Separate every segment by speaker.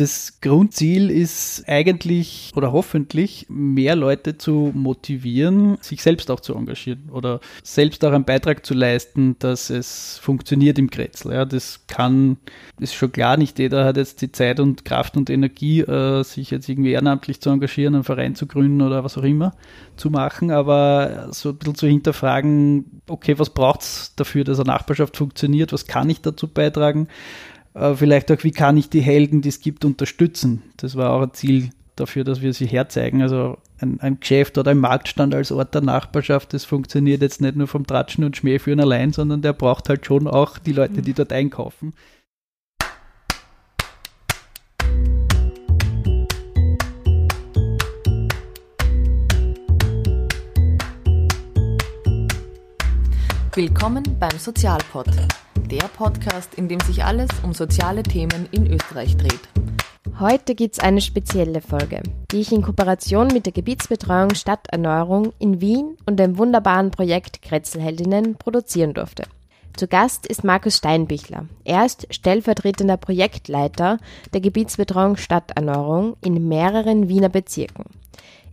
Speaker 1: Das Grundziel ist eigentlich oder hoffentlich mehr Leute zu motivieren, sich selbst auch zu engagieren oder selbst auch einen Beitrag zu leisten, dass es funktioniert im Kretzel. Ja, das kann, ist schon klar, nicht jeder hat jetzt die Zeit und Kraft und Energie, äh, sich jetzt irgendwie ehrenamtlich zu engagieren, einen Verein zu gründen oder was auch immer zu machen, aber so ein bisschen zu hinterfragen, okay, was braucht es dafür, dass eine Nachbarschaft funktioniert, was kann ich dazu beitragen? Äh, vielleicht auch, wie kann ich die Helden, die es gibt, unterstützen. Das war auch ein Ziel dafür, dass wir sie herzeigen. Also ein, ein, Geschäft oder ein Marktstand als Ort der Nachbarschaft, das funktioniert jetzt nicht nur vom Tratschen und Schmähführen allein, sondern der braucht halt schon auch die Leute, die dort einkaufen.
Speaker 2: Willkommen beim Sozialpod der Podcast, in dem sich alles um soziale Themen in Österreich dreht.
Speaker 3: Heute gibt es eine spezielle Folge, die ich in Kooperation mit der Gebietsbetreuung Stadterneuerung in Wien und dem wunderbaren Projekt Kretzelheldinnen produzieren durfte. Zu Gast ist Markus Steinbichler. Er ist stellvertretender Projektleiter der Gebietsbetreuung Stadterneuerung in mehreren Wiener Bezirken.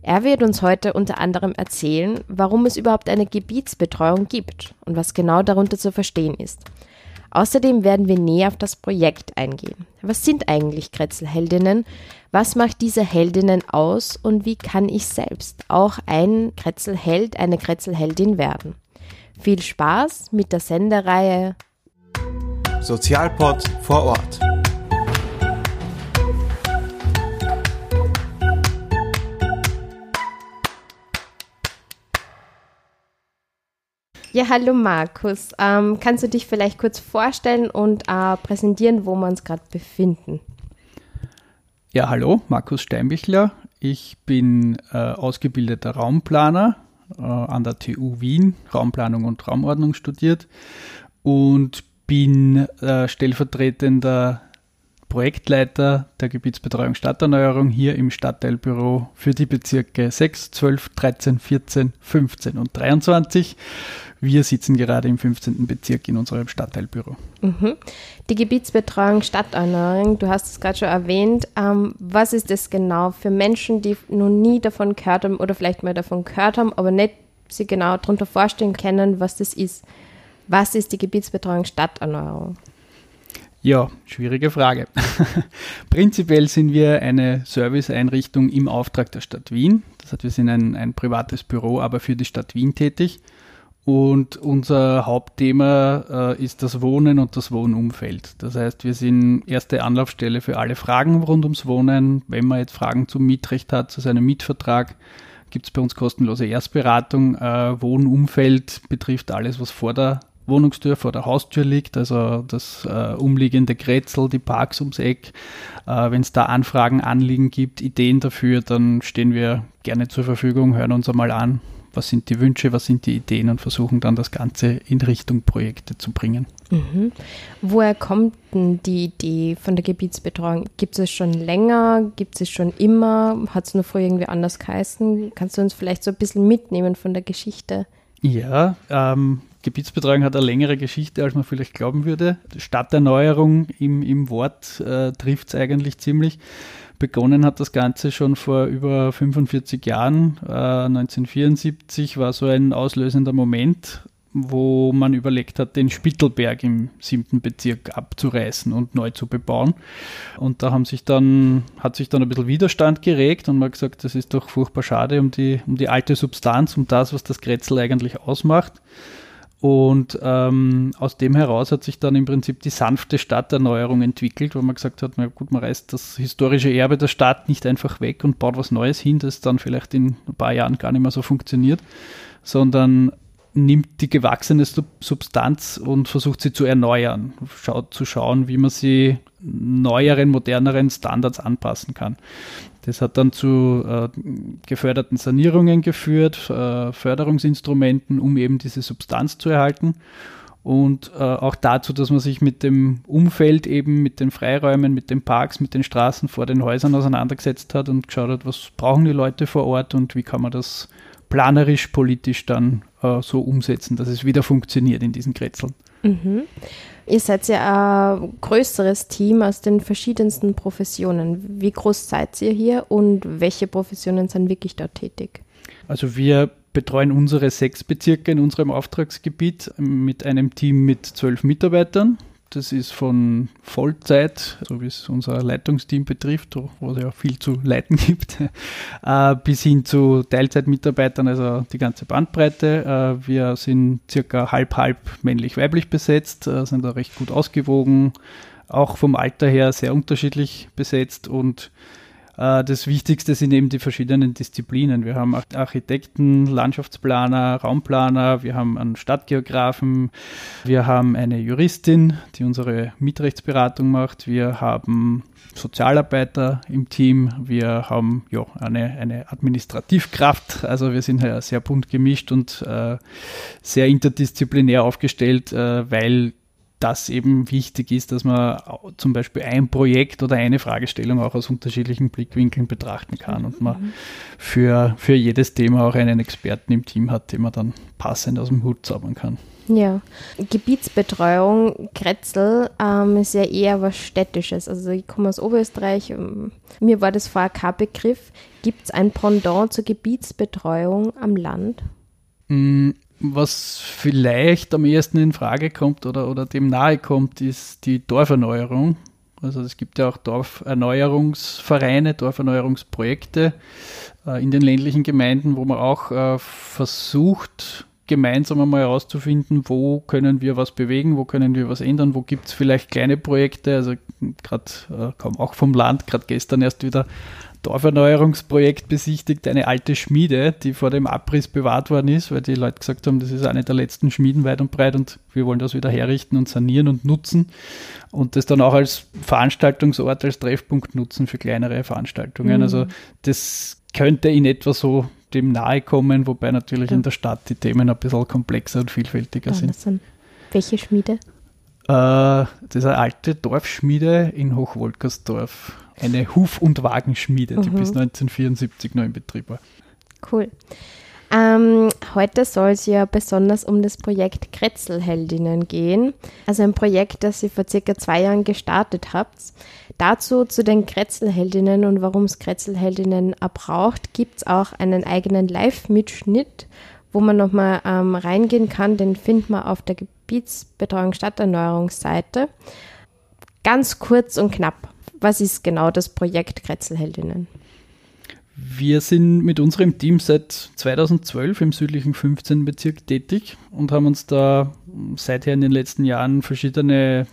Speaker 3: Er wird uns heute unter anderem erzählen, warum es überhaupt eine Gebietsbetreuung gibt und was genau darunter zu verstehen ist. Außerdem werden wir näher auf das Projekt eingehen. Was sind eigentlich Kretzelheldinnen? Was macht diese Heldinnen aus und wie kann ich selbst auch ein Kretzelheld, eine Kretzelheldin werden? Viel Spaß mit der Sendereihe
Speaker 4: Sozialpod vor Ort.
Speaker 3: Ja, hallo Markus. Ähm, kannst du dich vielleicht kurz vorstellen und äh, präsentieren, wo wir uns gerade befinden?
Speaker 1: Ja, hallo, Markus Steinbichler. Ich bin äh, ausgebildeter Raumplaner äh, an der TU Wien, Raumplanung und Raumordnung studiert und bin äh, stellvertretender Projektleiter der Gebietsbetreuung Stadterneuerung hier im Stadtteilbüro für die Bezirke 6, 12, 13, 14, 15 und 23. Wir sitzen gerade im 15. Bezirk in unserem Stadtteilbüro.
Speaker 3: Mhm. Die Gebietsbetreuung Stadterneuerung, du hast es gerade schon erwähnt. Ähm, was ist das genau für Menschen, die noch nie davon gehört haben oder vielleicht mal davon gehört haben, aber nicht sich genau darunter vorstellen können, was das ist? Was ist die Gebietsbetreuung Stadterneuerung?
Speaker 1: Ja, schwierige Frage. Prinzipiell sind wir eine Serviceeinrichtung im Auftrag der Stadt Wien. Das heißt, wir sind ein, ein privates Büro, aber für die Stadt Wien tätig. Und unser Hauptthema äh, ist das Wohnen und das Wohnumfeld. Das heißt, wir sind erste Anlaufstelle für alle Fragen rund ums Wohnen. Wenn man jetzt Fragen zum Mietrecht hat, zu seinem Mietvertrag, gibt es bei uns kostenlose Erstberatung. Äh, Wohnumfeld betrifft alles, was vor der Wohnungstür, vor der Haustür liegt, also das äh, umliegende Grätzl, die Parks ums Eck. Äh, Wenn es da Anfragen, Anliegen gibt, Ideen dafür, dann stehen wir gerne zur Verfügung, hören uns einmal an, was sind die Wünsche, was sind die Ideen und versuchen dann das Ganze in Richtung Projekte zu bringen.
Speaker 3: Mhm. Woher kommt denn die Idee von der Gebietsbetreuung? Gibt es schon länger? Gibt es schon immer? Hat es nur vorher irgendwie anders geheißen? Kannst du uns vielleicht so ein bisschen mitnehmen von der Geschichte?
Speaker 1: Ja, ähm, Gebietsbetreuung hat eine längere Geschichte, als man vielleicht glauben würde. Stadterneuerung im, im Wort äh, trifft es eigentlich ziemlich. Begonnen hat das Ganze schon vor über 45 Jahren. Äh, 1974 war so ein auslösender Moment, wo man überlegt hat, den Spittelberg im siebten Bezirk abzureißen und neu zu bebauen. Und da haben sich dann, hat sich dann ein bisschen Widerstand geregt und man hat gesagt, das ist doch furchtbar schade um die, um die alte Substanz, um das, was das Grätzl eigentlich ausmacht. Und ähm, aus dem heraus hat sich dann im Prinzip die sanfte Stadterneuerung entwickelt, wo man gesagt hat, na gut, man reißt das historische Erbe der Stadt nicht einfach weg und baut was Neues hin, das dann vielleicht in ein paar Jahren gar nicht mehr so funktioniert, sondern nimmt die gewachsene Substanz und versucht sie zu erneuern, schaut zu schauen, wie man sie neueren, moderneren Standards anpassen kann. Das hat dann zu äh, geförderten Sanierungen geführt, äh, Förderungsinstrumenten, um eben diese Substanz zu erhalten. Und äh, auch dazu, dass man sich mit dem Umfeld eben, mit den Freiräumen, mit den Parks, mit den Straßen vor den Häusern auseinandergesetzt hat und geschaut hat, was brauchen die Leute vor Ort und wie kann man das planerisch, politisch dann äh, so umsetzen, dass es wieder funktioniert in diesen Kretzeln.
Speaker 3: Mhm. Ihr seid ja ein größeres Team aus den verschiedensten Professionen. Wie groß seid ihr hier und welche Professionen sind wirklich dort tätig?
Speaker 1: Also wir betreuen unsere sechs Bezirke in unserem Auftragsgebiet mit einem Team mit zwölf Mitarbeitern. Das ist von Vollzeit, so wie es unser Leitungsteam betrifft, wo es ja viel zu leiten gibt, äh, bis hin zu Teilzeitmitarbeitern, also die ganze Bandbreite. Äh, wir sind circa halb-halb männlich-weiblich besetzt, äh, sind da recht gut ausgewogen, auch vom Alter her sehr unterschiedlich besetzt und das Wichtigste sind eben die verschiedenen Disziplinen. Wir haben Architekten, Landschaftsplaner, Raumplaner, wir haben einen Stadtgeografen, wir haben eine Juristin, die unsere Mietrechtsberatung macht, wir haben Sozialarbeiter im Team, wir haben ja, eine, eine Administrativkraft, also wir sind ja sehr bunt gemischt und äh, sehr interdisziplinär aufgestellt, äh, weil das eben wichtig ist, dass man zum Beispiel ein Projekt oder eine Fragestellung auch aus unterschiedlichen Blickwinkeln betrachten kann und man mhm. für, für jedes Thema auch einen Experten im Team hat, den man dann passend aus dem Hut zaubern kann.
Speaker 3: Ja, Gebietsbetreuung, Kretzel ähm, ist ja eher was Städtisches. Also ich komme aus Oberösterreich, ähm, mir war das vorher kein Begriff. Gibt es ein Pendant zur Gebietsbetreuung am Land?
Speaker 1: Was vielleicht am ehesten in Frage kommt oder, oder dem nahe kommt, ist die Dorferneuerung. Also es gibt ja auch Dorferneuerungsvereine, Dorferneuerungsprojekte äh, in den ländlichen Gemeinden, wo man auch äh, versucht, gemeinsam einmal herauszufinden, wo können wir was bewegen, wo können wir was ändern, wo gibt es vielleicht kleine Projekte. Also gerade äh, kam auch vom Land, gerade gestern erst wieder Dorferneuerungsprojekt besichtigt, eine alte Schmiede, die vor dem Abriss bewahrt worden ist, weil die Leute gesagt haben, das ist eine der letzten Schmieden weit und breit und wir wollen das wieder herrichten und sanieren und nutzen und das dann auch als Veranstaltungsort, als Treffpunkt nutzen für kleinere Veranstaltungen. Mhm. Also das könnte in etwa so dem nahe kommen, wobei natürlich ja. in der Stadt die Themen ein bisschen komplexer und vielfältiger ja, sind.
Speaker 3: Welche Schmiede?
Speaker 1: Äh, das ist eine alte Dorfschmiede in Hochwolkersdorf eine Huf- und Wagenschmiede, die mhm. bis 1974 noch in Betrieb war.
Speaker 3: Cool. Ähm, heute soll es ja besonders um das Projekt Kretzelheldinnen gehen. Also ein Projekt, das ihr vor circa zwei Jahren gestartet habt. Dazu zu den Kretzelheldinnen und warum es Kretzelheldinnen braucht, gibt es auch einen eigenen Live-Mitschnitt, wo man nochmal ähm, reingehen kann. Den findet man auf der Gebietsbetreuung Stadterneuerungsseite. Ganz kurz und knapp was ist genau das Projekt Kretzelheldinnen?
Speaker 1: Wir sind mit unserem Team seit 2012 im südlichen 15. Bezirk tätig und haben uns da seither in den letzten Jahren verschiedene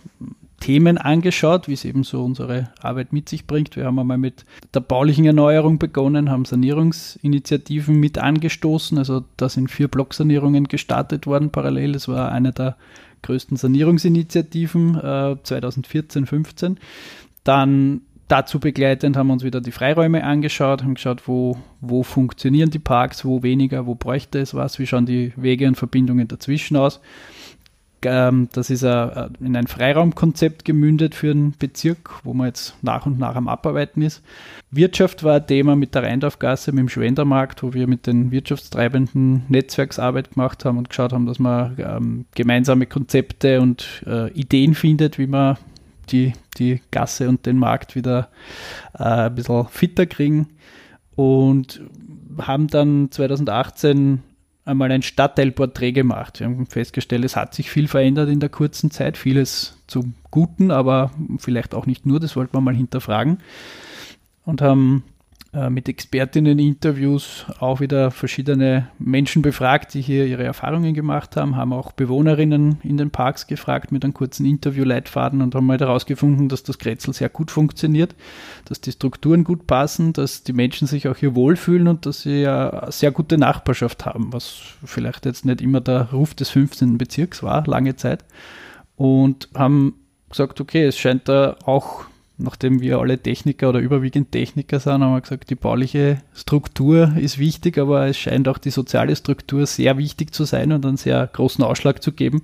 Speaker 1: Themen angeschaut, wie es eben so unsere Arbeit mit sich bringt. Wir haben einmal mit der baulichen Erneuerung begonnen, haben Sanierungsinitiativen mit angestoßen. Also da sind vier Blocksanierungen gestartet worden parallel. Das war eine der größten Sanierungsinitiativen äh, 2014, 15. Dann dazu begleitend haben wir uns wieder die Freiräume angeschaut, haben geschaut, wo, wo funktionieren die Parks, wo weniger, wo bräuchte es was, wie schauen die Wege und Verbindungen dazwischen aus. Ähm, das ist in ein Freiraumkonzept gemündet für den Bezirk, wo man jetzt nach und nach am Abarbeiten ist. Wirtschaft war ein Thema mit der Rheindorfgasse, mit dem Schwendermarkt, wo wir mit den Wirtschaftstreibenden Netzwerksarbeit gemacht haben und geschaut haben, dass man ähm, gemeinsame Konzepte und äh, Ideen findet, wie man die, die Gasse und den Markt wieder äh, ein bisschen fitter kriegen und haben dann 2018 einmal ein Stadtteilporträt gemacht. Wir haben festgestellt, es hat sich viel verändert in der kurzen Zeit, vieles zum Guten, aber vielleicht auch nicht nur, das wollten wir mal hinterfragen und haben mit Expertinnen-Interviews auch wieder verschiedene Menschen befragt, die hier ihre Erfahrungen gemacht haben, haben auch Bewohnerinnen in den Parks gefragt mit einem kurzen Interviewleitfaden und haben mal herausgefunden, dass das Kretzel sehr gut funktioniert, dass die Strukturen gut passen, dass die Menschen sich auch hier wohlfühlen und dass sie ja sehr gute Nachbarschaft haben, was vielleicht jetzt nicht immer der Ruf des 15. Bezirks war, lange Zeit. Und haben gesagt, okay, es scheint da auch nachdem wir alle Techniker oder überwiegend Techniker sind, haben wir gesagt, die bauliche Struktur ist wichtig, aber es scheint auch die soziale Struktur sehr wichtig zu sein und einen sehr großen Ausschlag zu geben.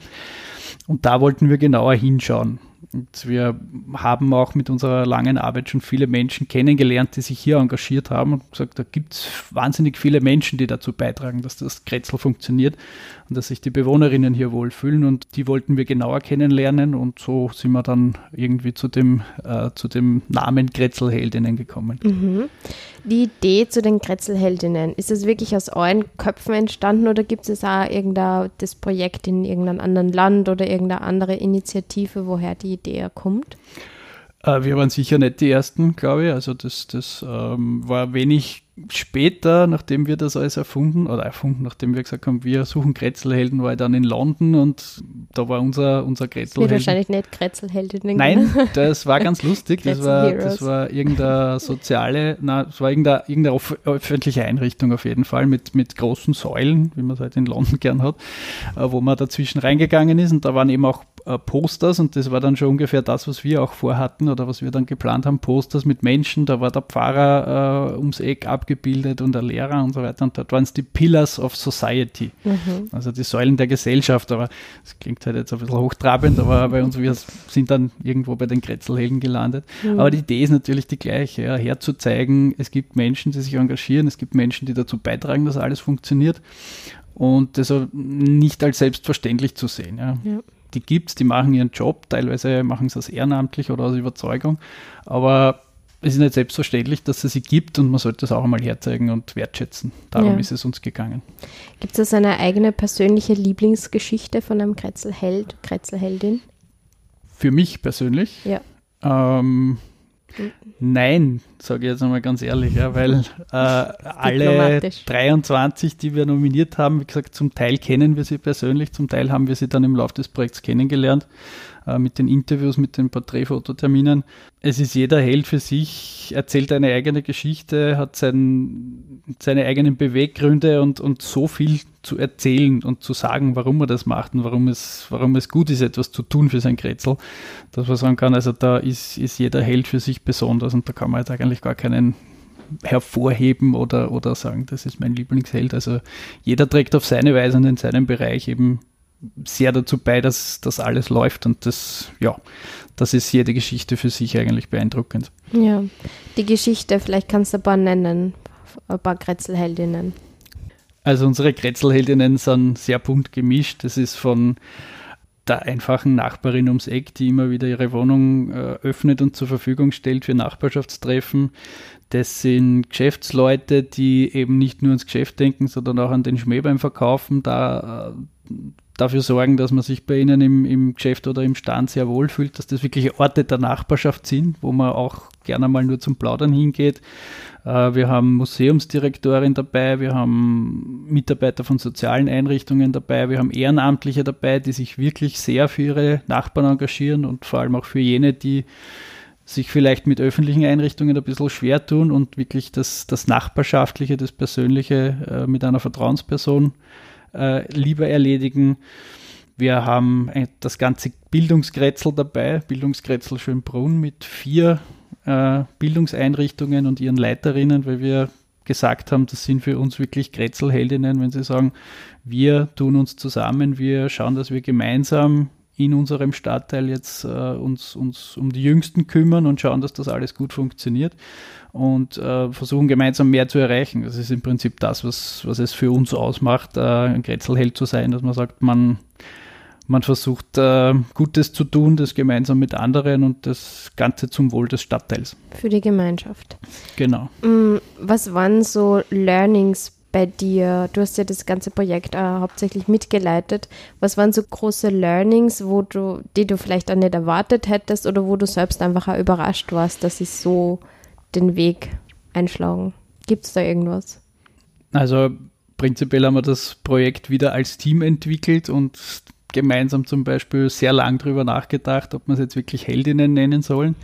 Speaker 1: Und da wollten wir genauer hinschauen. Und wir haben auch mit unserer langen Arbeit schon viele Menschen kennengelernt, die sich hier engagiert haben und gesagt, da gibt es wahnsinnig viele Menschen, die dazu beitragen, dass das Kretzel funktioniert und dass sich die Bewohnerinnen hier wohlfühlen. Und die wollten wir genauer kennenlernen und so sind wir dann irgendwie zu dem, äh, zu dem Namen Kretzelheldinnen gekommen.
Speaker 3: Mhm. Die Idee zu den Kretzelheldinnen, ist es wirklich aus euren Köpfen entstanden oder gibt es auch irgendein das Projekt in irgendeinem anderen Land oder irgendeine andere Initiative, woher die Idee kommt?
Speaker 1: Äh, wir waren sicher nicht die Ersten, glaube ich. Also das, das ähm, war wenig später, nachdem wir das alles erfunden, oder erfunden, nachdem wir gesagt haben, wir suchen Kretzelhelden, war ich dann in London und da war unser, unser Kretzelheld.
Speaker 3: wahrscheinlich nicht Kretzelheldinnen.
Speaker 1: Nein, das war ganz lustig. das, war, das war irgendeine soziale, na, es war irgendeine, irgendeine öffentliche Einrichtung auf jeden Fall mit, mit großen Säulen, wie man es halt in London gern hat, äh, wo man dazwischen reingegangen ist und da waren eben auch äh, Posters und das war dann schon ungefähr das, was wir auch vorhatten oder was wir dann geplant haben, Posters mit Menschen, da war der Pfarrer äh, ums Eck abgebildet und der Lehrer und so weiter und dort waren es die Pillars of Society, mhm. also die Säulen der Gesellschaft, aber das klingt halt jetzt ein bisschen hochtrabend, aber bei uns, wir sind dann irgendwo bei den Kretzelhelden gelandet, mhm. aber die Idee ist natürlich die gleiche, ja, herzuzeigen, es gibt Menschen, die sich engagieren, es gibt Menschen, die dazu beitragen, dass alles funktioniert und das nicht als selbstverständlich zu sehen. Ja. ja die gibt es, die machen ihren Job, teilweise machen sie das ehrenamtlich oder aus Überzeugung, aber es ist nicht selbstverständlich, dass es sie gibt und man sollte es auch einmal herzeigen und wertschätzen. Darum ja. ist es uns gegangen.
Speaker 3: Gibt es eine eigene persönliche Lieblingsgeschichte von einem Kretzelheld, Kretzelheldin?
Speaker 1: Für mich persönlich?
Speaker 3: Ja.
Speaker 1: Ähm, Nein, sage ich jetzt einmal ganz ehrlich, ja, weil äh, alle 23, die wir nominiert haben, wie gesagt, zum Teil kennen wir sie persönlich, zum Teil haben wir sie dann im Laufe des Projekts kennengelernt äh, mit den Interviews, mit den Porträtfototerminen. Es ist jeder Held für sich, erzählt eine eigene Geschichte, hat sein, seine eigenen Beweggründe und, und so viel zu erzählen und zu sagen, warum er das macht und warum es, warum es gut ist, etwas zu tun für sein Kretzel, dass man sagen kann, also da ist, ist jeder Held für sich besonders und da kann man jetzt eigentlich gar keinen hervorheben oder, oder sagen, das ist mein Lieblingsheld. Also jeder trägt auf seine Weise und in seinem Bereich eben sehr dazu bei, dass das alles läuft und das, ja, das ist jede Geschichte für sich eigentlich beeindruckend.
Speaker 3: Ja, die Geschichte, vielleicht kannst du ein paar nennen, ein paar Kretzelheldinnen.
Speaker 1: Also unsere Kretzelheldinnen sind sehr bunt gemischt. Das ist von der einfachen Nachbarin ums Eck, die immer wieder ihre Wohnung äh, öffnet und zur Verfügung stellt für Nachbarschaftstreffen. Das sind Geschäftsleute, die eben nicht nur ans Geschäft denken, sondern auch an den Schmäh beim Verkaufen, da äh, dafür sorgen, dass man sich bei ihnen im, im Geschäft oder im Stand sehr wohl fühlt, dass das wirklich Orte der Nachbarschaft sind, wo man auch gerne mal nur zum Plaudern hingeht. Äh, wir haben Museumsdirektorin dabei, wir haben Mitarbeiter von sozialen Einrichtungen dabei, wir haben Ehrenamtliche dabei, die sich wirklich sehr für ihre Nachbarn engagieren und vor allem auch für jene, die sich vielleicht mit öffentlichen Einrichtungen ein bisschen schwer tun und wirklich das, das Nachbarschaftliche, das Persönliche äh, mit einer Vertrauensperson lieber erledigen. Wir haben das ganze Bildungskretzel dabei, Bildungskretzel Schönbrunn mit vier äh, Bildungseinrichtungen und ihren Leiterinnen, weil wir gesagt haben, das sind für uns wirklich Kretzelheldinnen, wenn sie sagen, wir tun uns zusammen, wir schauen, dass wir gemeinsam in unserem Stadtteil jetzt äh, uns, uns um die Jüngsten kümmern und schauen, dass das alles gut funktioniert und äh, versuchen gemeinsam mehr zu erreichen. Das ist im Prinzip das, was, was es für uns ausmacht, äh, ein Kretzelheld zu sein, dass man sagt, man, man versucht äh, Gutes zu tun, das gemeinsam mit anderen und das Ganze zum Wohl des Stadtteils.
Speaker 3: Für die Gemeinschaft.
Speaker 1: Genau.
Speaker 3: Mm, was waren so Learnings bei dir? Du hast ja das ganze Projekt äh, hauptsächlich mitgeleitet. Was waren so große Learnings, wo du, die du vielleicht auch nicht erwartet hättest oder wo du selbst einfach auch überrascht warst, dass sie so den Weg einschlagen? Gibt es da irgendwas?
Speaker 1: Also prinzipiell haben wir das Projekt wieder als Team entwickelt und gemeinsam zum Beispiel sehr lang darüber nachgedacht, ob man es jetzt wirklich Heldinnen nennen sollen.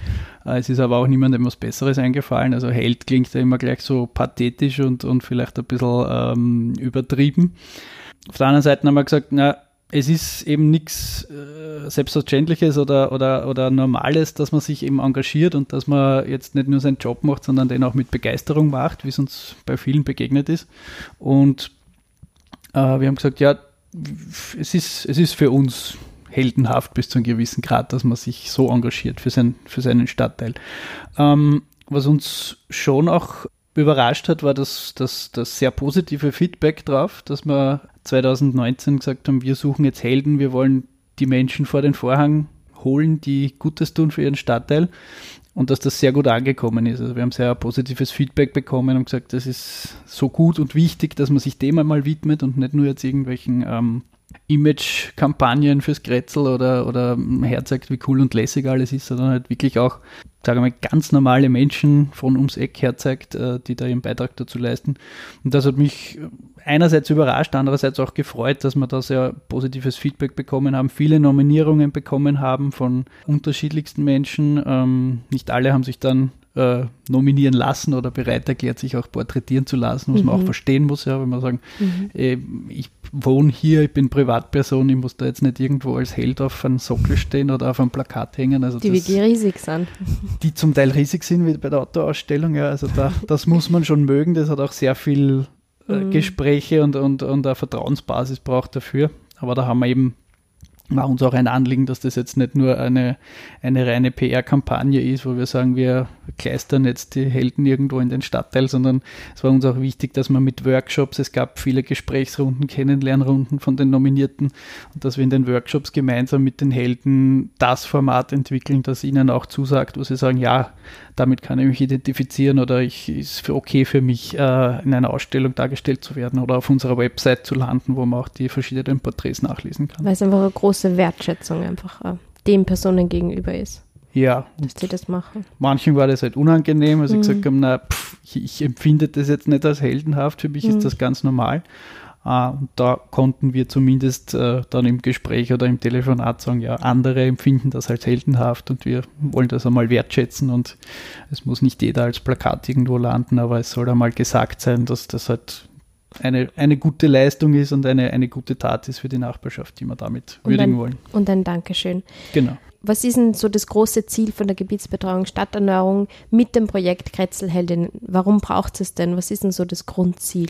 Speaker 1: Äh, es ist aber auch niemandem was Besseres eingefallen. Also Held klingt ja immer gleich so pathetisch und, und vielleicht ein bisschen ähm, übertrieben. Auf der anderen Seite haben wir gesagt, na, es ist eben nichts äh, Selbstverständliches oder, oder, oder Normales, dass man sich eben engagiert und dass man jetzt nicht nur seinen Job macht, sondern den auch mit Begeisterung macht, wie es uns bei vielen begegnet ist. Und äh, wir haben gesagt, ja, es ist, es ist für uns heldenhaft bis zu einem gewissen Grad, dass man sich so engagiert für, sein, für seinen Stadtteil. Ähm, was uns schon auch überrascht hat, war das, das, das sehr positive Feedback drauf, dass wir 2019 gesagt haben, wir suchen jetzt Helden, wir wollen die Menschen vor den Vorhang holen, die Gutes tun für ihren Stadtteil und dass das sehr gut angekommen ist. Also wir haben sehr positives Feedback bekommen und gesagt, das ist so gut und wichtig, dass man sich dem einmal widmet und nicht nur jetzt irgendwelchen ähm, Image-Kampagnen fürs Grätzl oder, oder herzeigt, wie cool und lässig alles ist, sondern halt wirklich auch, sagen wir mal, ganz normale Menschen von ums Eck herzeigt, äh, die da ihren Beitrag dazu leisten. Und das hat mich einerseits überrascht, andererseits auch gefreut, dass wir da sehr positives Feedback bekommen haben, viele Nominierungen bekommen haben von unterschiedlichsten Menschen. Ähm, nicht alle haben sich dann äh, nominieren lassen oder bereit erklärt, sich auch porträtieren zu lassen, was mhm. man auch mhm. verstehen muss, ja, wenn man sagen, mhm. äh, ich wohne hier, ich bin Privatperson, ich muss da jetzt nicht irgendwo als Held auf einem Sockel stehen oder auf einem Plakat hängen. Also
Speaker 3: die
Speaker 1: das,
Speaker 3: wirklich riesig sind.
Speaker 1: Die zum Teil riesig sind, wie bei der Autoausstellung, ja. Also da, das muss man schon mögen, das hat auch sehr viel äh, mhm. Gespräche und, und, und eine Vertrauensbasis braucht dafür. Aber da haben wir eben war uns auch ein Anliegen, dass das jetzt nicht nur eine, eine reine PR-Kampagne ist, wo wir sagen, wir kleistern jetzt die Helden irgendwo in den Stadtteil, sondern es war uns auch wichtig, dass man mit Workshops, es gab viele Gesprächsrunden, Kennenlernrunden von den Nominierten und dass wir in den Workshops gemeinsam mit den Helden das Format entwickeln, das ihnen auch zusagt, wo sie sagen, ja, damit kann ich mich identifizieren oder ich ist für okay für mich, äh, in einer Ausstellung dargestellt zu werden oder auf unserer Website zu landen, wo man auch die verschiedenen Porträts nachlesen kann.
Speaker 3: Weil es einfach eine große Wertschätzung einfach äh, den Personen gegenüber ist.
Speaker 1: Ja.
Speaker 3: Dass sie das machen.
Speaker 1: Manchen war das halt unangenehm, also mhm. ich gesagt habe, na, pff, ich, ich, empfinde das jetzt nicht als heldenhaft, für mich mhm. ist das ganz normal. Uh, und da konnten wir zumindest uh, dann im Gespräch oder im Telefonat sagen, ja, andere empfinden das als heldenhaft und wir wollen das einmal wertschätzen und es muss nicht jeder als Plakat irgendwo landen, aber es soll einmal gesagt sein, dass das halt eine, eine gute Leistung ist und eine, eine gute Tat ist für die Nachbarschaft, die wir damit und würdigen
Speaker 3: ein,
Speaker 1: wollen.
Speaker 3: Und ein Dankeschön.
Speaker 1: Genau.
Speaker 3: Was ist denn so das große Ziel von der Gebietsbetreuung Stadterneuerung mit dem Projekt Kretzelheldin? Warum braucht es denn? Was ist denn so das Grundziel?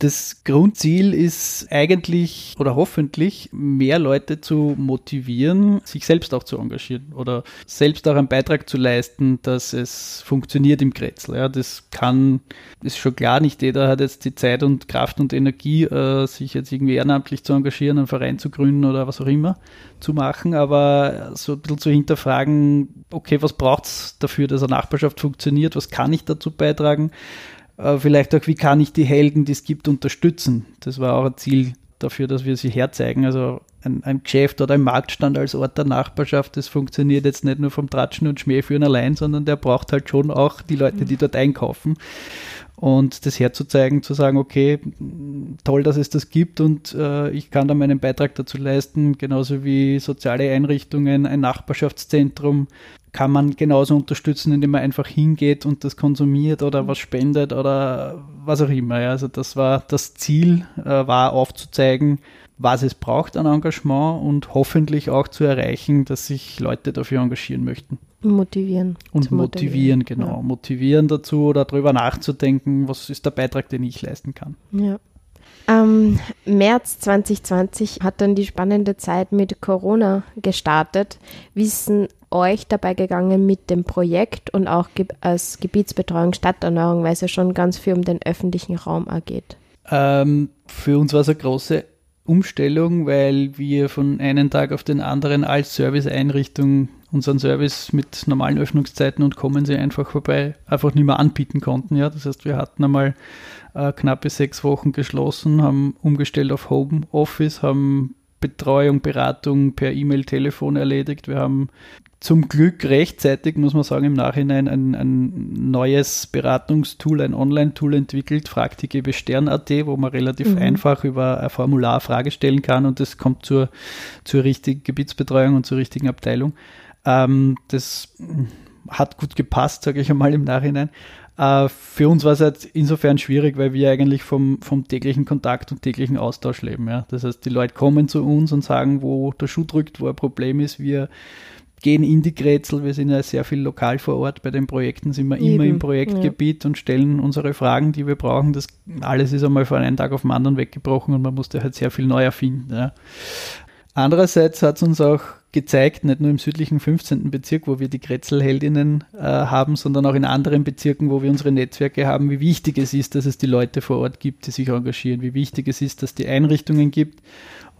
Speaker 1: Das Grundziel ist eigentlich oder hoffentlich mehr Leute zu motivieren, sich selbst auch zu engagieren oder selbst auch einen Beitrag zu leisten, dass es funktioniert im Kretzel. Ja, das kann, ist schon klar, nicht jeder hat jetzt die Zeit und Kraft und Energie, äh, sich jetzt irgendwie ehrenamtlich zu engagieren, einen Verein zu gründen oder was auch immer zu machen, aber so ein bisschen zu hinterfragen, okay, was braucht es dafür, dass eine Nachbarschaft funktioniert, was kann ich dazu beitragen? Äh, vielleicht auch, wie kann ich die Helden, die es gibt, unterstützen. Das war auch ein Ziel dafür, dass wir sie herzeigen. Also ein, ein, Geschäft oder ein Marktstand als Ort der Nachbarschaft, das funktioniert jetzt nicht nur vom Tratschen und Schmähführen allein, sondern der braucht halt schon auch die Leute, die dort einkaufen. Und das herzuzeigen, zu sagen, okay, toll, dass es das gibt und äh, ich kann da meinen Beitrag dazu leisten, genauso wie soziale Einrichtungen, ein Nachbarschaftszentrum, kann man genauso unterstützen, indem man einfach hingeht und das konsumiert oder was spendet oder was auch immer. Ja. Also das war das Ziel, äh, war aufzuzeigen, was es braucht an Engagement und hoffentlich auch zu erreichen, dass sich Leute dafür engagieren möchten.
Speaker 3: Motivieren.
Speaker 1: Und motivieren, motivieren, genau. Ja. Motivieren dazu oder darüber nachzudenken, was ist der Beitrag, den ich leisten kann.
Speaker 3: Ja. Am März 2020 hat dann die spannende Zeit mit Corona gestartet. Wie ist euch dabei gegangen mit dem Projekt und auch als Gebietsbetreuung Stadterneuerung, weil es ja schon ganz viel um den öffentlichen Raum geht?
Speaker 1: Ähm, für uns war es eine große Umstellung, weil wir von einem Tag auf den anderen als Serviceeinrichtung unseren Service mit normalen Öffnungszeiten und kommen sie einfach vorbei einfach nicht mehr anbieten konnten. Ja, das heißt, wir hatten einmal äh, knappe sechs Wochen geschlossen, haben umgestellt auf Homeoffice, haben Betreuung, Beratung per E-Mail, Telefon erledigt. Wir haben zum Glück rechtzeitig, muss man sagen, im Nachhinein ein, ein neues Beratungstool, ein Online-Tool entwickelt, fragt die GB Stern.at, wo man relativ mhm. einfach über ein Formular Frage stellen kann und das kommt zur, zur richtigen Gebietsbetreuung und zur richtigen Abteilung. Ähm, das hat gut gepasst, sage ich einmal im Nachhinein. Äh, für uns war es halt insofern schwierig, weil wir eigentlich vom, vom täglichen Kontakt und täglichen Austausch leben. Ja. Das heißt, die Leute kommen zu uns und sagen, wo der Schuh drückt, wo ein Problem ist. Wir gehen in die Grätsel. Wir sind ja sehr viel lokal vor Ort. Bei den Projekten sind wir Eben, immer im Projektgebiet ja. und stellen unsere Fragen, die wir brauchen. Das alles ist einmal von einem Tag auf den anderen weggebrochen und man musste halt sehr viel neu erfinden. Ja. Andererseits hat es uns auch gezeigt, nicht nur im südlichen 15. Bezirk, wo wir die Kretzelheldinnen äh, haben, sondern auch in anderen Bezirken, wo wir unsere Netzwerke haben, wie wichtig es ist, dass es die Leute vor Ort gibt, die sich engagieren, wie wichtig es ist, dass die Einrichtungen gibt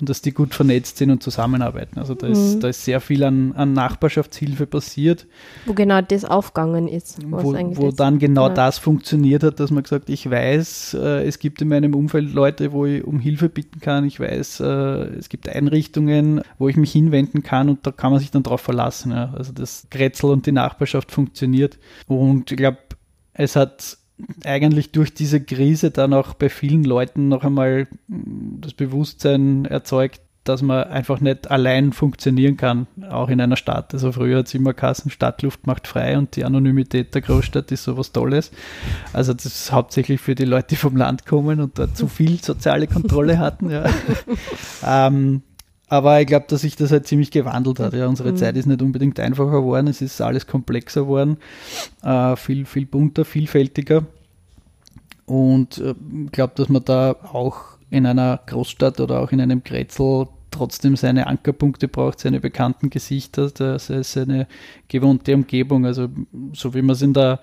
Speaker 1: und dass die gut vernetzt sind und zusammenarbeiten. Also da ist, mhm. da ist sehr viel an, an Nachbarschaftshilfe passiert.
Speaker 3: Wo genau das aufgegangen ist.
Speaker 1: Wo, wo dann genau ja. das funktioniert hat, dass man gesagt, ich weiß, äh, es gibt in meinem Umfeld Leute, wo ich um Hilfe bitten kann. Ich weiß, äh, es gibt Einrichtungen, wo ich mich hinwenden kann und da kann man sich dann drauf verlassen. Ja. Also das Kretzel und die Nachbarschaft funktioniert. Und ich glaube, es hat eigentlich durch diese Krise dann auch bei vielen Leuten noch einmal mm, das Bewusstsein erzeugt, dass man einfach nicht allein funktionieren kann, auch in einer Stadt. Also früher hat es immer Kassen, Stadtluft macht frei und die Anonymität der Großstadt ist sowas Tolles. Also das ist hauptsächlich für die Leute, die vom Land kommen und da zu viel soziale Kontrolle hatten. Ja. ähm, aber ich glaube, dass sich das halt ziemlich gewandelt hat. Ja. Unsere mhm. Zeit ist nicht unbedingt einfacher geworden, es ist alles komplexer geworden, äh, viel, viel bunter, vielfältiger. Und äh, ich glaube, dass man da auch in einer Großstadt oder auch in einem Grätzl trotzdem seine Ankerpunkte braucht, seine bekannten Gesichter, seine gewohnte Umgebung. Also so wie wir es in der,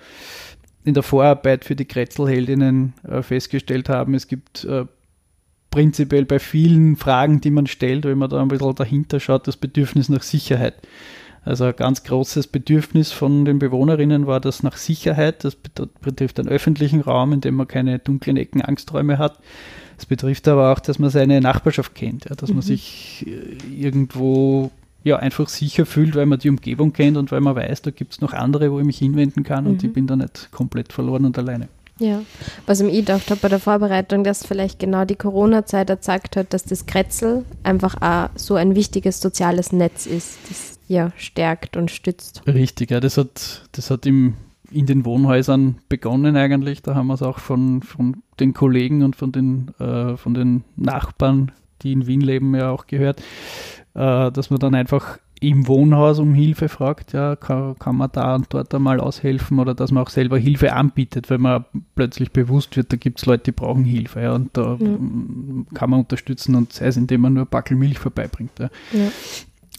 Speaker 1: in der Vorarbeit für die Kretzelheldinnen äh, festgestellt haben, es gibt äh, prinzipiell bei vielen Fragen, die man stellt, wenn man da ein bisschen dahinter schaut, das Bedürfnis nach Sicherheit. Also ein ganz großes Bedürfnis von den Bewohnerinnen war das nach Sicherheit. Das betrifft den öffentlichen Raum, in dem man keine dunklen Ecken, Angsträume hat. Es betrifft aber auch, dass man seine Nachbarschaft kennt, ja, dass mhm. man sich äh, irgendwo ja, einfach sicher fühlt, weil man die Umgebung kennt und weil man weiß, da gibt es noch andere, wo ich mich hinwenden kann mhm. und ich bin da nicht komplett verloren und alleine.
Speaker 3: Ja, was ich gedacht habe bei der Vorbereitung, dass vielleicht genau die Corona-Zeit gezeigt hat, dass das Kretzel einfach auch so ein wichtiges soziales Netz ist, das ja stärkt und stützt.
Speaker 1: Richtig, ja, das hat, das hat im, in den Wohnhäusern begonnen eigentlich. Da haben wir es auch von, von den Kollegen und von den, äh, von den Nachbarn, die in Wien leben, ja auch gehört, äh, dass man dann einfach im Wohnhaus um Hilfe fragt, ja, kann, kann man da und dort einmal aushelfen oder dass man auch selber Hilfe anbietet, wenn man plötzlich bewusst wird, da gibt es Leute, die brauchen Hilfe ja, und da mhm. kann man unterstützen und sei es, indem man nur Backel Milch vorbeibringt. Ja.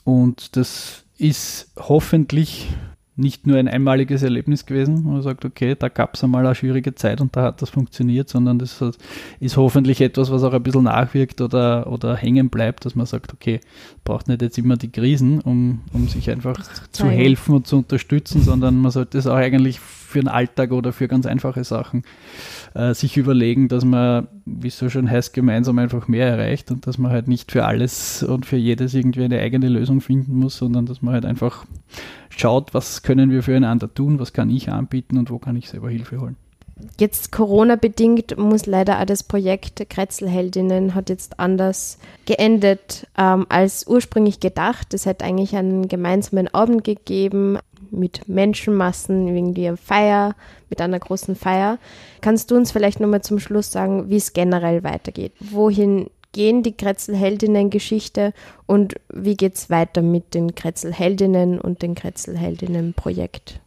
Speaker 1: Und das ist hoffentlich nicht nur ein einmaliges Erlebnis gewesen, wo man sagt, okay, da gab es einmal eine schwierige Zeit und da hat das funktioniert, sondern das ist hoffentlich etwas, was auch ein bisschen nachwirkt oder, oder hängen bleibt, dass man sagt, okay, braucht nicht jetzt immer die Krisen, um, um sich einfach zu helfen und zu unterstützen, sondern man sollte es auch eigentlich für den Alltag oder für ganz einfache Sachen äh, sich überlegen, dass man, wie es so schön heißt, gemeinsam einfach mehr erreicht und dass man halt nicht für alles und für jedes irgendwie eine eigene Lösung finden muss, sondern dass man halt einfach schaut, was können wir füreinander tun, was kann ich anbieten und wo kann ich selber Hilfe holen.
Speaker 3: Jetzt Corona-bedingt muss leider auch das Projekt Kretzelheldinnen hat jetzt anders geendet ähm, als ursprünglich gedacht. Es hätte eigentlich einen gemeinsamen Abend gegeben mit Menschenmassen, irgendwie eine Feier, mit einer großen Feier. Kannst du uns vielleicht nochmal zum Schluss sagen, wie es generell weitergeht? Wohin gehen die Kretzelheldinnen-Geschichte und wie geht es weiter mit den Kretzelheldinnen und dem Kretzelheldinnen-Projekt?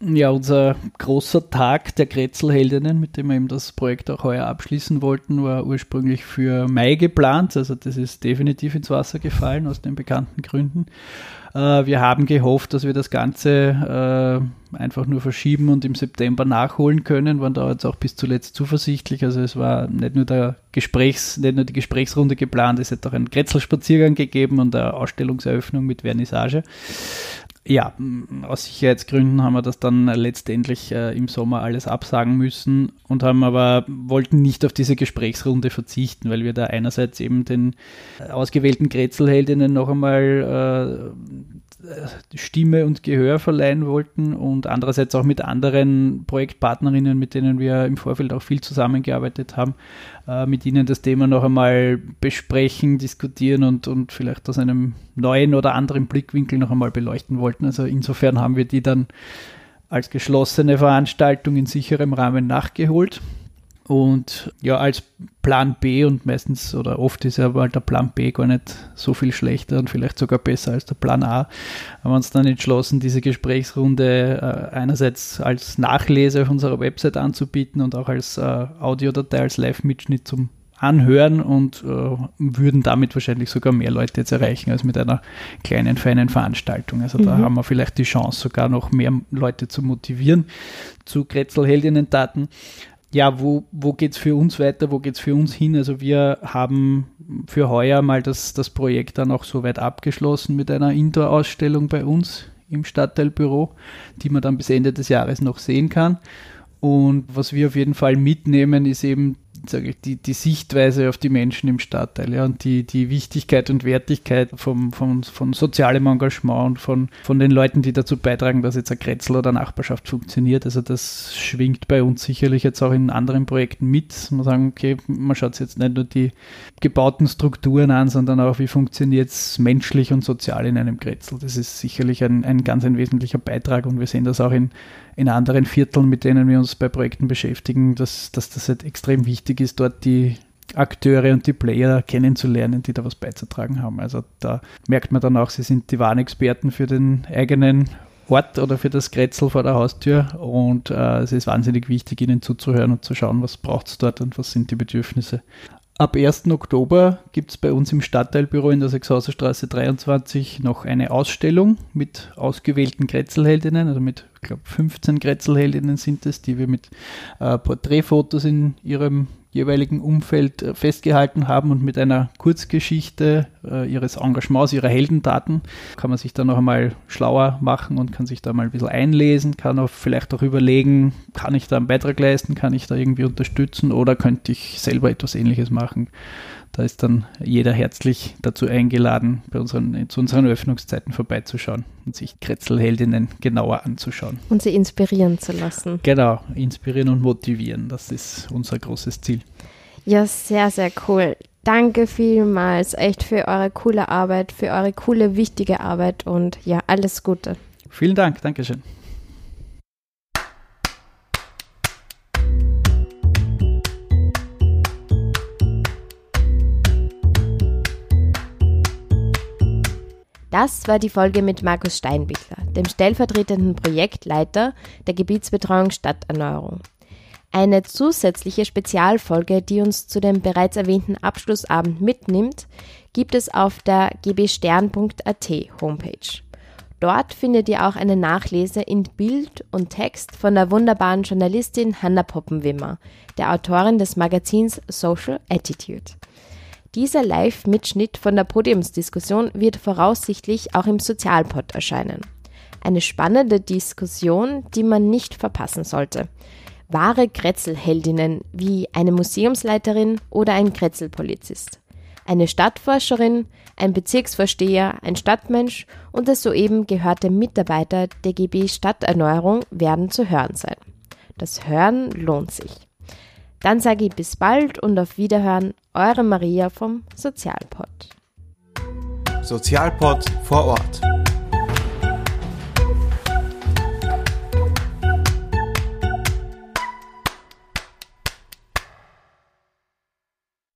Speaker 1: Ja, unser großer Tag der Kretzelheldinnen, mit dem wir eben das Projekt auch heuer abschließen wollten, war ursprünglich für Mai geplant. Also das ist definitiv ins Wasser gefallen aus den bekannten Gründen. Äh, wir haben gehofft, dass wir das Ganze äh, einfach nur verschieben und im September nachholen können, waren da jetzt auch bis zuletzt zuversichtlich. Also es war nicht nur der Gesprächs, nicht nur die Gesprächsrunde geplant, es hätte auch einen Kretzelspaziergang gegeben und eine Ausstellungseröffnung mit Vernissage ja, aus Sicherheitsgründen haben wir das dann letztendlich äh, im Sommer alles absagen müssen und haben aber wollten nicht auf diese Gesprächsrunde verzichten, weil wir da einerseits eben den ausgewählten Grätzelheldinnen noch einmal äh, Stimme und Gehör verleihen wollten und andererseits auch mit anderen Projektpartnerinnen, mit denen wir im Vorfeld auch viel zusammengearbeitet haben, äh, mit ihnen das Thema noch einmal besprechen, diskutieren und, und vielleicht aus einem neuen oder anderen Blickwinkel noch einmal beleuchten wollten. Also insofern haben wir die dann als geschlossene Veranstaltung in sicherem Rahmen nachgeholt. Und ja, als Plan B und meistens oder oft ist ja aber der Plan B gar nicht so viel schlechter und vielleicht sogar besser als der Plan A, haben wir uns dann entschlossen, diese Gesprächsrunde äh, einerseits als Nachlese auf unserer Website anzubieten und auch als äh, Audiodatei, als Live-Mitschnitt zum anhören und äh, würden damit wahrscheinlich sogar mehr Leute jetzt erreichen als mit einer kleinen, feinen Veranstaltung. Also mhm. da haben wir vielleicht die Chance, sogar noch mehr Leute zu motivieren zu Kretzel-Heldinnen-Daten. Ja, wo, wo geht es für uns weiter, wo geht es für uns hin? Also wir haben für heuer mal das, das Projekt dann auch soweit abgeschlossen mit einer Indoor-Ausstellung bei uns im Stadtteilbüro, die man dann bis Ende des Jahres noch sehen kann. Und was wir auf jeden Fall mitnehmen, ist eben sage ich, die, die Sichtweise auf die Menschen im Stadtteil ja, und die, die Wichtigkeit und Wertigkeit vom, vom, von sozialem Engagement und von, von den Leuten, die dazu beitragen, dass jetzt ein Kretzel oder Nachbarschaft funktioniert. Also das schwingt bei uns sicherlich jetzt auch in anderen Projekten mit. Man sagen, okay, man schaut jetzt nicht nur die gebauten Strukturen an, sondern auch, wie funktioniert es menschlich und sozial in einem Kretzel. Das ist sicherlich ein, ein ganz ein wesentlicher Beitrag und wir sehen das auch in, in anderen Vierteln, mit denen wir uns bei Projekten beschäftigen, dass, dass das halt extrem wichtig ist, dort die Akteure und die Player kennenzulernen, die da was beizutragen haben. Also da merkt man dann auch, sie sind die wahren Experten für den eigenen Ort oder für das Kretzel vor der Haustür und äh, es ist wahnsinnig wichtig, ihnen zuzuhören und zu schauen, was braucht es dort und was sind die Bedürfnisse. Ab 1. Oktober gibt es bei uns im Stadtteilbüro in der Sechshauserstraße 23 noch eine Ausstellung mit ausgewählten Kretzelheldinnen, also mit, ich glaube, 15 Kretzelheldinnen sind es, die wir mit äh, Porträtfotos in ihrem jeweiligen Umfeld äh, festgehalten haben und mit einer Kurzgeschichte äh, ihres Engagements, ihrer Heldendaten kann man sich da noch einmal schlauer machen und kann sich da mal ein bisschen einlesen, kann auch vielleicht auch überlegen, kann ich da einen Beitrag leisten, kann ich da irgendwie unterstützen oder könnte ich selber etwas ähnliches machen. Da ist dann jeder herzlich dazu eingeladen, bei unseren, zu unseren Öffnungszeiten vorbeizuschauen und sich Kretzelheldinnen genauer anzuschauen.
Speaker 3: Und sie inspirieren zu lassen.
Speaker 1: Genau, inspirieren und motivieren, das ist unser großes Ziel.
Speaker 3: Ja, sehr, sehr cool. Danke vielmals echt für eure coole Arbeit, für eure coole, wichtige Arbeit und ja, alles Gute.
Speaker 1: Vielen Dank, Dankeschön.
Speaker 3: Das war die Folge mit Markus Steinbichler, dem stellvertretenden Projektleiter der Gebietsbetreuung Stadterneuerung. Eine zusätzliche Spezialfolge, die uns zu dem bereits erwähnten Abschlussabend mitnimmt, gibt es auf der gbstern.at Homepage. Dort findet ihr auch eine Nachlese in Bild und Text von der wunderbaren Journalistin Hanna Poppenwimmer, der Autorin des Magazins Social Attitude. Dieser Live-Mitschnitt von der Podiumsdiskussion wird voraussichtlich auch im Sozialpod erscheinen. Eine spannende Diskussion, die man nicht verpassen sollte. Wahre Kretzelheldinnen wie eine Museumsleiterin oder ein Kretzelpolizist. Eine Stadtforscherin, ein Bezirksvorsteher, ein Stadtmensch und der soeben gehörte Mitarbeiter der GB Stadterneuerung werden zu hören sein. Das Hören lohnt sich. Dann sage ich bis bald und auf Wiederhören, eure Maria vom Sozialpod.
Speaker 4: Sozialpod vor Ort.